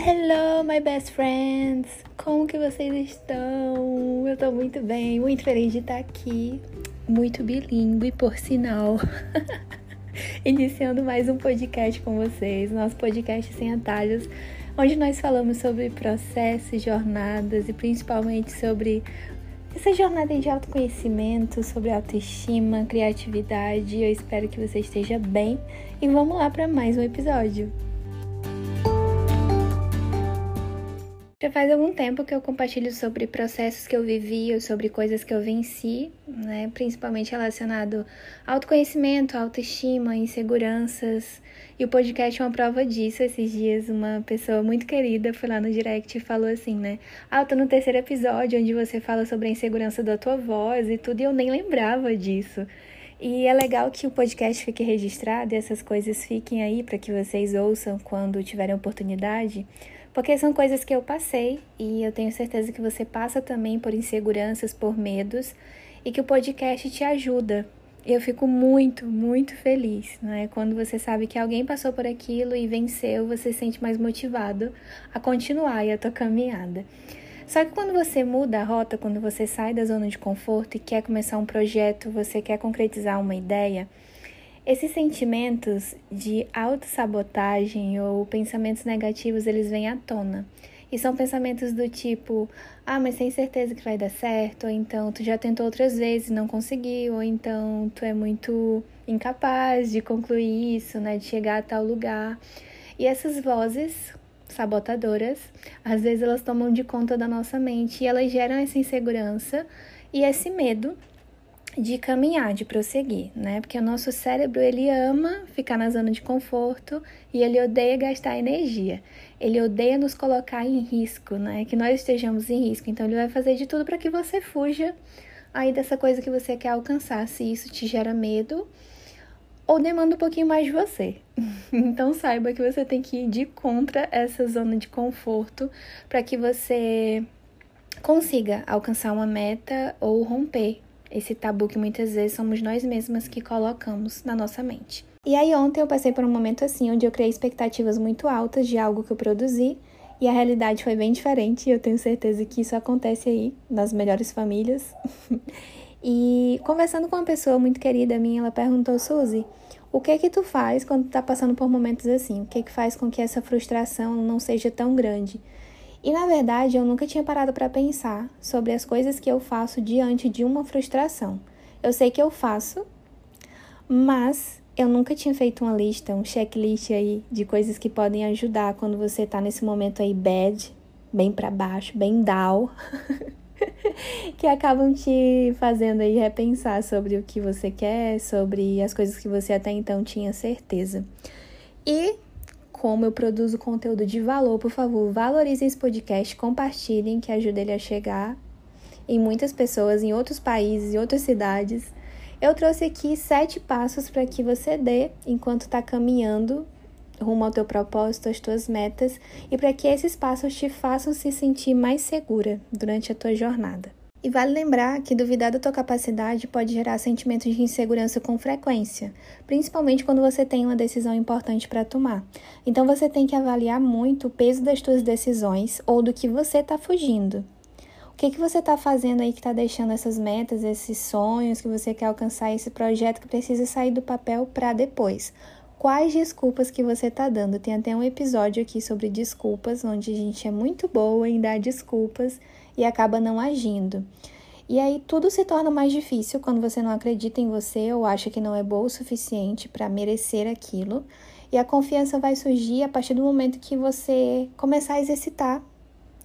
Hello, my best friends! Como que vocês estão? Eu tô muito bem, muito feliz de estar aqui, muito bilíngue, por sinal. Iniciando mais um podcast com vocês, nosso podcast sem atalhos, onde nós falamos sobre processos, jornadas e principalmente sobre essa jornada de autoconhecimento, sobre autoestima, criatividade. Eu espero que você esteja bem e vamos lá para mais um episódio. Já faz algum tempo que eu compartilho sobre processos que eu vivi sobre coisas que eu venci, né? principalmente relacionado ao autoconhecimento, autoestima, inseguranças. E o podcast é uma prova disso. Esses dias, uma pessoa muito querida foi lá no direct e falou assim, né? Ah, eu tô no terceiro episódio onde você fala sobre a insegurança da tua voz e tudo, e eu nem lembrava disso. E é legal que o podcast fique registrado e essas coisas fiquem aí para que vocês ouçam quando tiverem oportunidade porque são coisas que eu passei e eu tenho certeza que você passa também por inseguranças, por medos e que o podcast te ajuda. Eu fico muito, muito feliz, né? Quando você sabe que alguém passou por aquilo e venceu, você se sente mais motivado a continuar a tua caminhada. Só que quando você muda a rota, quando você sai da zona de conforto e quer começar um projeto, você quer concretizar uma ideia, esses sentimentos de autossabotagem ou pensamentos negativos, eles vêm à tona. E são pensamentos do tipo: ah, mas tem certeza que vai dar certo, ou então tu já tentou outras vezes e não conseguiu, ou então tu é muito incapaz de concluir isso, né, de chegar a tal lugar. E essas vozes sabotadoras, às vezes elas tomam de conta da nossa mente e elas geram essa insegurança e esse medo de caminhar, de prosseguir, né? Porque o nosso cérebro ele ama ficar na zona de conforto e ele odeia gastar energia. Ele odeia nos colocar em risco, né? Que nós estejamos em risco. Então ele vai fazer de tudo para que você fuja aí dessa coisa que você quer alcançar, se isso te gera medo ou demanda um pouquinho mais de você. então saiba que você tem que ir de contra essa zona de conforto para que você consiga alcançar uma meta ou romper esse tabu que muitas vezes somos nós mesmas que colocamos na nossa mente. E aí ontem eu passei por um momento assim onde eu criei expectativas muito altas de algo que eu produzi e a realidade foi bem diferente, e eu tenho certeza que isso acontece aí nas melhores famílias. e conversando com uma pessoa muito querida minha, ela perguntou: "Suzy, o que é que tu faz quando tá passando por momentos assim? O que é que faz com que essa frustração não seja tão grande?" E na verdade, eu nunca tinha parado para pensar sobre as coisas que eu faço diante de uma frustração. Eu sei que eu faço, mas eu nunca tinha feito uma lista, um checklist aí de coisas que podem ajudar quando você tá nesse momento aí bad, bem para baixo, bem down, que acabam te fazendo aí repensar sobre o que você quer, sobre as coisas que você até então tinha certeza. E como eu produzo conteúdo de valor, por favor, valorizem esse podcast, compartilhem, que ajuda ele a chegar em muitas pessoas, em outros países, em outras cidades. Eu trouxe aqui sete passos para que você dê enquanto está caminhando rumo ao teu propósito, às tuas metas, e para que esses passos te façam se sentir mais segura durante a tua jornada. E vale lembrar que duvidar da tua capacidade pode gerar sentimentos de insegurança com frequência, principalmente quando você tem uma decisão importante para tomar. Então você tem que avaliar muito o peso das tuas decisões ou do que você está fugindo. O que, que você está fazendo aí que está deixando essas metas, esses sonhos que você quer alcançar, esse projeto que precisa sair do papel para depois? Quais desculpas que você está dando? Tem até um episódio aqui sobre desculpas, onde a gente é muito boa em dar desculpas e acaba não agindo. E aí tudo se torna mais difícil quando você não acredita em você ou acha que não é boa o suficiente para merecer aquilo. E a confiança vai surgir a partir do momento que você começar a exercitar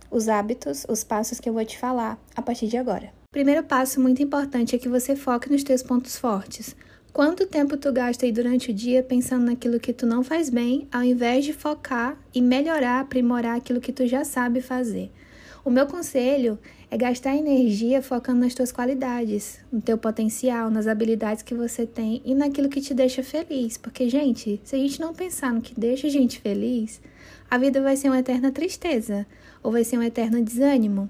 os hábitos, os passos que eu vou te falar a partir de agora. Primeiro passo muito importante é que você foque nos teus pontos fortes. Quanto tempo tu gasta aí durante o dia pensando naquilo que tu não faz bem, ao invés de focar e melhorar, aprimorar aquilo que tu já sabe fazer? O meu conselho é gastar energia focando nas tuas qualidades, no teu potencial, nas habilidades que você tem e naquilo que te deixa feliz. Porque, gente, se a gente não pensar no que deixa a gente feliz, a vida vai ser uma eterna tristeza ou vai ser um eterno desânimo.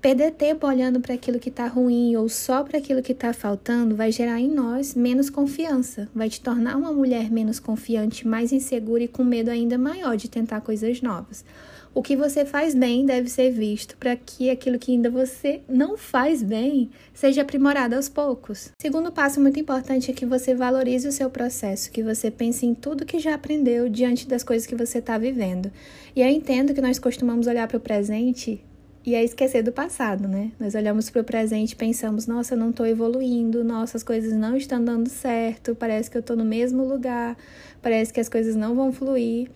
Perder tempo olhando para aquilo que está ruim ou só para aquilo que está faltando vai gerar em nós menos confiança, vai te tornar uma mulher menos confiante, mais insegura e com medo ainda maior de tentar coisas novas. O que você faz bem deve ser visto para que aquilo que ainda você não faz bem seja aprimorado aos poucos. Segundo passo muito importante é que você valorize o seu processo, que você pense em tudo que já aprendeu diante das coisas que você está vivendo. E eu entendo que nós costumamos olhar para o presente e é esquecer do passado, né? Nós olhamos para o presente e pensamos: nossa, eu não estou evoluindo, nossa, as coisas não estão dando certo, parece que eu estou no mesmo lugar, parece que as coisas não vão fluir.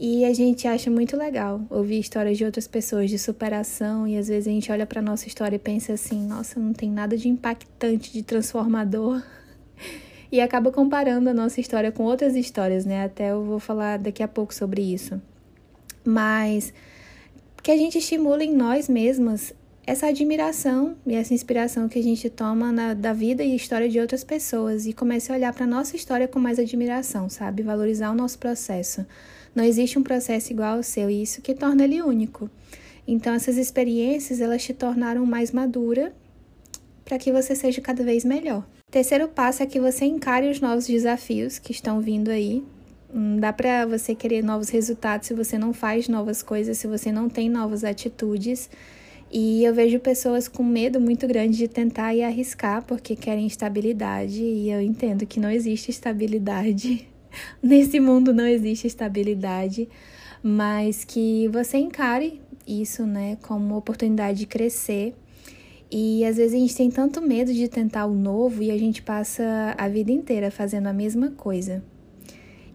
E a gente acha muito legal ouvir histórias de outras pessoas de superação e às vezes a gente olha para nossa história e pensa assim: nossa, não tem nada de impactante, de transformador. E acaba comparando a nossa história com outras histórias, né? Até eu vou falar daqui a pouco sobre isso. Mas que a gente estimule em nós mesmas essa admiração e essa inspiração que a gente toma na, da vida e história de outras pessoas e comece a olhar para nossa história com mais admiração, sabe? Valorizar o nosso processo. Não existe um processo igual ao seu e isso que torna ele único. Então essas experiências elas te tornaram mais madura para que você seja cada vez melhor. Terceiro passo é que você encare os novos desafios que estão vindo aí. Não dá para você querer novos resultados se você não faz novas coisas, se você não tem novas atitudes. E eu vejo pessoas com medo muito grande de tentar e arriscar porque querem estabilidade, e eu entendo que não existe estabilidade nesse mundo não existe estabilidade, mas que você encare isso, né, como oportunidade de crescer. E às vezes a gente tem tanto medo de tentar o novo e a gente passa a vida inteira fazendo a mesma coisa.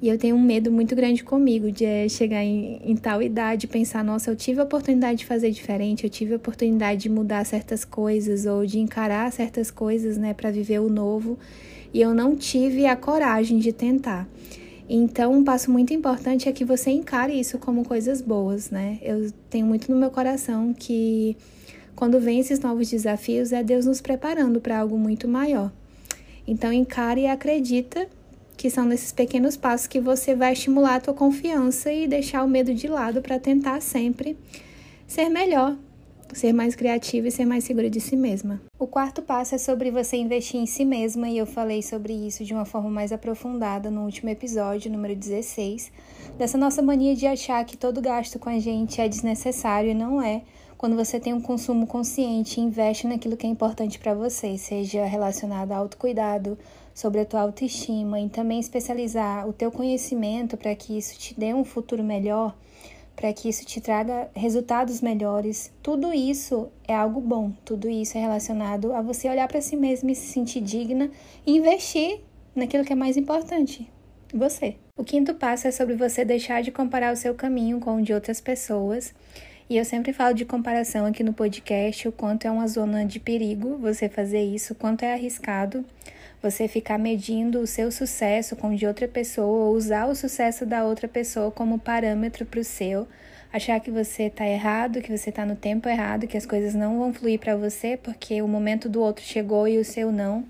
E eu tenho um medo muito grande comigo de eh, chegar em, em, tal idade e pensar: nossa, eu tive a oportunidade de fazer diferente, eu tive a oportunidade de mudar certas coisas ou de encarar certas coisas, né, para viver o novo e eu não tive a coragem de tentar. Então, um passo muito importante é que você encare isso como coisas boas, né? Eu tenho muito no meu coração que quando vem esses novos desafios é Deus nos preparando para algo muito maior. Então, encare e acredita que são nesses pequenos passos que você vai estimular a tua confiança e deixar o medo de lado para tentar sempre ser melhor ser mais criativa e ser mais segura de si mesma. O quarto passo é sobre você investir em si mesma e eu falei sobre isso de uma forma mais aprofundada no último episódio, número 16, dessa nossa mania de achar que todo gasto com a gente é desnecessário e não é. Quando você tem um consumo consciente investe naquilo que é importante para você, seja relacionado ao autocuidado, sobre a tua autoestima e também especializar o teu conhecimento para que isso te dê um futuro melhor, para que isso te traga resultados melhores. Tudo isso é algo bom, tudo isso é relacionado a você olhar para si mesmo e se sentir digna e investir naquilo que é mais importante, você. O quinto passo é sobre você deixar de comparar o seu caminho com o de outras pessoas. E eu sempre falo de comparação aqui no podcast, o quanto é uma zona de perigo você fazer isso, o quanto é arriscado você ficar medindo o seu sucesso com o de outra pessoa ou usar o sucesso da outra pessoa como parâmetro para o seu, achar que você está errado, que você está no tempo errado, que as coisas não vão fluir para você porque o momento do outro chegou e o seu não.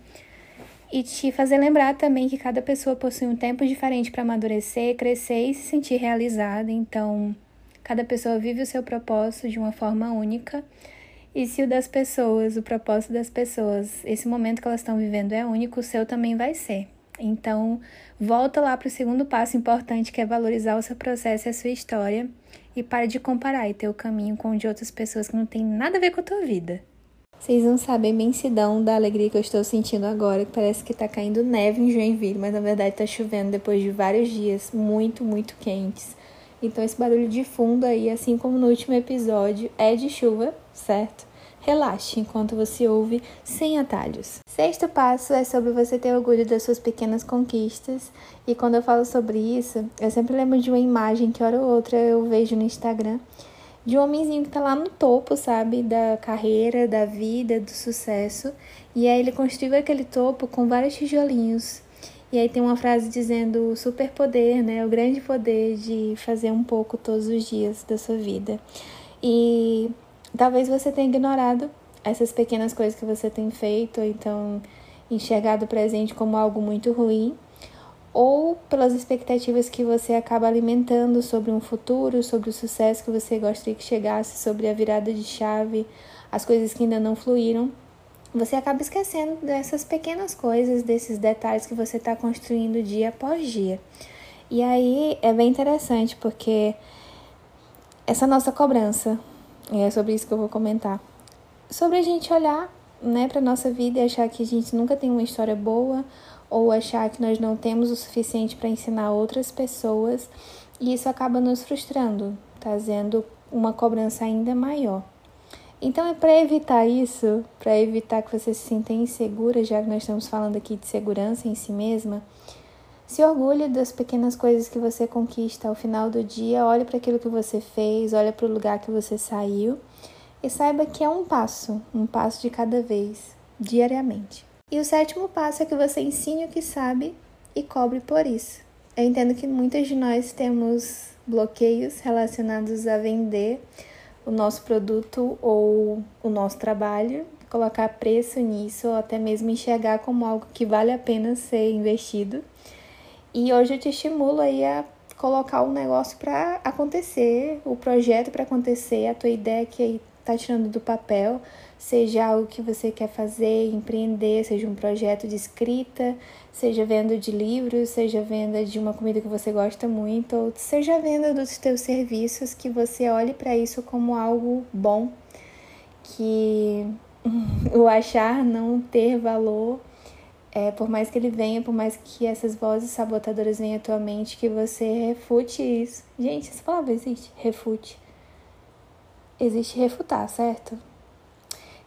E te fazer lembrar também que cada pessoa possui um tempo diferente para amadurecer, crescer e se sentir realizada. Então, cada pessoa vive o seu propósito de uma forma única e se o das pessoas, o propósito das pessoas, esse momento que elas estão vivendo é único, o seu também vai ser. Então, volta lá para o segundo passo importante, que é valorizar o seu processo e a sua história, e para de comparar e ter o caminho com o de outras pessoas que não tem nada a ver com a tua vida. Vocês não sabem a imensidão da alegria que eu estou sentindo agora, que parece que tá caindo neve em Joinville, mas na verdade tá chovendo depois de vários dias muito, muito quentes. Então esse barulho de fundo aí, assim como no último episódio, é de chuva, certo? Relaxe enquanto você ouve sem atalhos. Sexto passo é sobre você ter orgulho das suas pequenas conquistas. E quando eu falo sobre isso, eu sempre lembro de uma imagem que hora ou outra eu vejo no Instagram de um homenzinho que tá lá no topo, sabe, da carreira, da vida, do sucesso. E aí ele construiu aquele topo com vários tijolinhos e aí tem uma frase dizendo o superpoder, né? O grande poder de fazer um pouco todos os dias da sua vida. E talvez você tenha ignorado essas pequenas coisas que você tem feito, ou então enxergado o presente como algo muito ruim, ou pelas expectativas que você acaba alimentando sobre um futuro, sobre o sucesso que você gostaria que chegasse, sobre a virada de chave, as coisas que ainda não fluíram você acaba esquecendo dessas pequenas coisas, desses detalhes que você está construindo dia após dia. E aí é bem interessante porque essa nossa cobrança. E é sobre isso que eu vou comentar. Sobre a gente olhar, né, para nossa vida e achar que a gente nunca tem uma história boa ou achar que nós não temos o suficiente para ensinar outras pessoas, e isso acaba nos frustrando, trazendo uma cobrança ainda maior. Então é para evitar isso, para evitar que você se sinta insegura, já que nós estamos falando aqui de segurança em si mesma, se orgulhe das pequenas coisas que você conquista ao final do dia, olhe para aquilo que você fez, olhe para o lugar que você saiu e saiba que é um passo, um passo de cada vez, diariamente. E o sétimo passo é que você ensine o que sabe e cobre por isso. Eu entendo que muitas de nós temos bloqueios relacionados a vender o nosso produto ou o nosso trabalho, colocar preço nisso ou até mesmo enxergar como algo que vale a pena ser investido. E hoje eu te estimulo aí a colocar o negócio para acontecer, o projeto para acontecer, a tua ideia que tá tirando do papel, seja algo que você quer fazer, empreender, seja um projeto de escrita, seja venda de livros, seja venda de uma comida que você gosta muito, ou seja venda dos teus serviços, que você olhe para isso como algo bom, que o achar não ter valor, é, por mais que ele venha, por mais que essas vozes sabotadoras venham à tua mente, que você refute isso. Gente, essa palavra existe? Refute existe refutar, certo?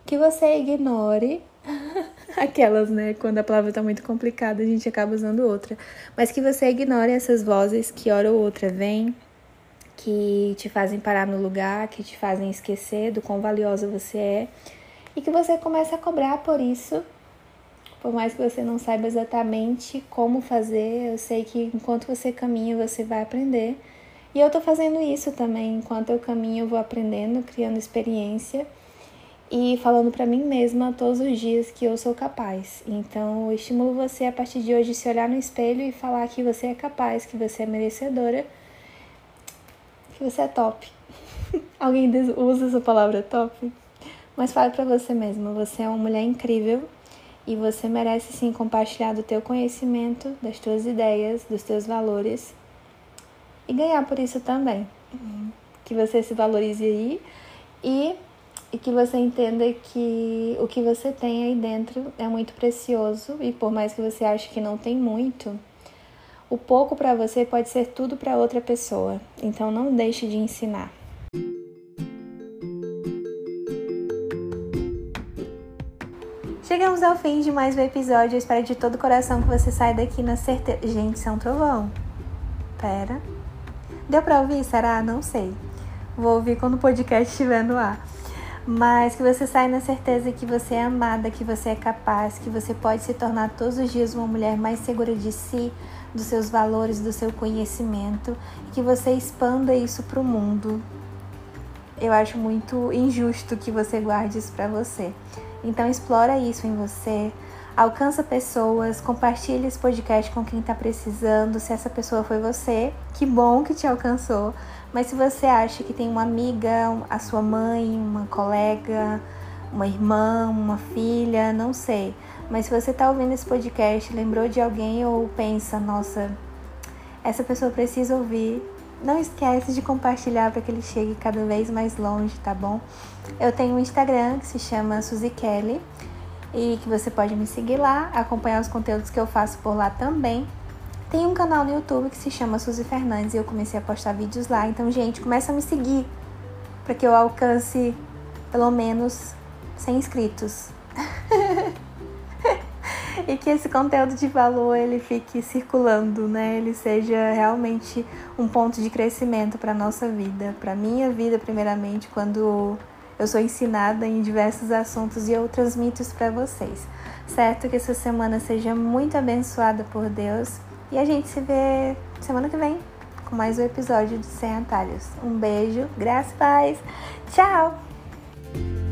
Que você ignore aquelas, né? Quando a palavra tá muito complicada, a gente acaba usando outra. Mas que você ignore essas vozes que hora ou outra vêm, que te fazem parar no lugar, que te fazem esquecer do quão valiosa você é. E que você comece a cobrar por isso. Por mais que você não saiba exatamente como fazer, eu sei que enquanto você caminha, você vai aprender. E eu tô fazendo isso também, enquanto eu caminho, eu vou aprendendo, criando experiência e falando para mim mesma todos os dias que eu sou capaz. Então, eu estimulo você a partir de hoje se olhar no espelho e falar que você é capaz, que você é merecedora, que você é top. Alguém usa essa palavra top? Mas fale para você mesma, você é uma mulher incrível e você merece sim compartilhar do teu conhecimento, das tuas ideias, dos teus valores e ganhar por isso também. Que você se valorize aí e, e que você entenda que o que você tem aí dentro é muito precioso e por mais que você ache que não tem muito, o pouco para você pode ser tudo para outra pessoa. Então não deixe de ensinar. Chegamos ao fim de mais um episódio. Eu espero de todo o coração que você saia daqui na certeza. Gente, isso é um trovão. Pera. Deu pra ouvir? Será? Não sei. Vou ouvir quando o podcast estiver no ar. Mas que você saia na certeza que você é amada, que você é capaz, que você pode se tornar todos os dias uma mulher mais segura de si, dos seus valores, do seu conhecimento, e que você expanda isso para o mundo. Eu acho muito injusto que você guarde isso para você. Então explora isso em você, alcança pessoas, compartilhe esse podcast com quem está precisando. Se essa pessoa foi você, que bom que te alcançou. Mas se você acha que tem uma amiga, a sua mãe, uma colega, uma irmã, uma filha, não sei. Mas se você está ouvindo esse podcast, lembrou de alguém ou pensa, nossa, essa pessoa precisa ouvir, não esquece de compartilhar para que ele chegue cada vez mais longe, tá bom? Eu tenho um Instagram que se chama Suzy Kelly e que você pode me seguir lá, acompanhar os conteúdos que eu faço por lá também. Tem um canal no YouTube que se chama Suzy Fernandes e eu comecei a postar vídeos lá. Então, gente, começa a me seguir para que eu alcance pelo menos 100 inscritos. e que esse conteúdo de valor ele fique circulando, né? Ele seja realmente um ponto de crescimento para nossa vida, para minha vida primeiramente, quando eu sou ensinada em diversos assuntos e eu transmito isso para vocês. Certo que essa semana seja muito abençoada por Deus e a gente se vê semana que vem com mais um episódio de Sem Atalhos. Um beijo, graças e paz. Tchau!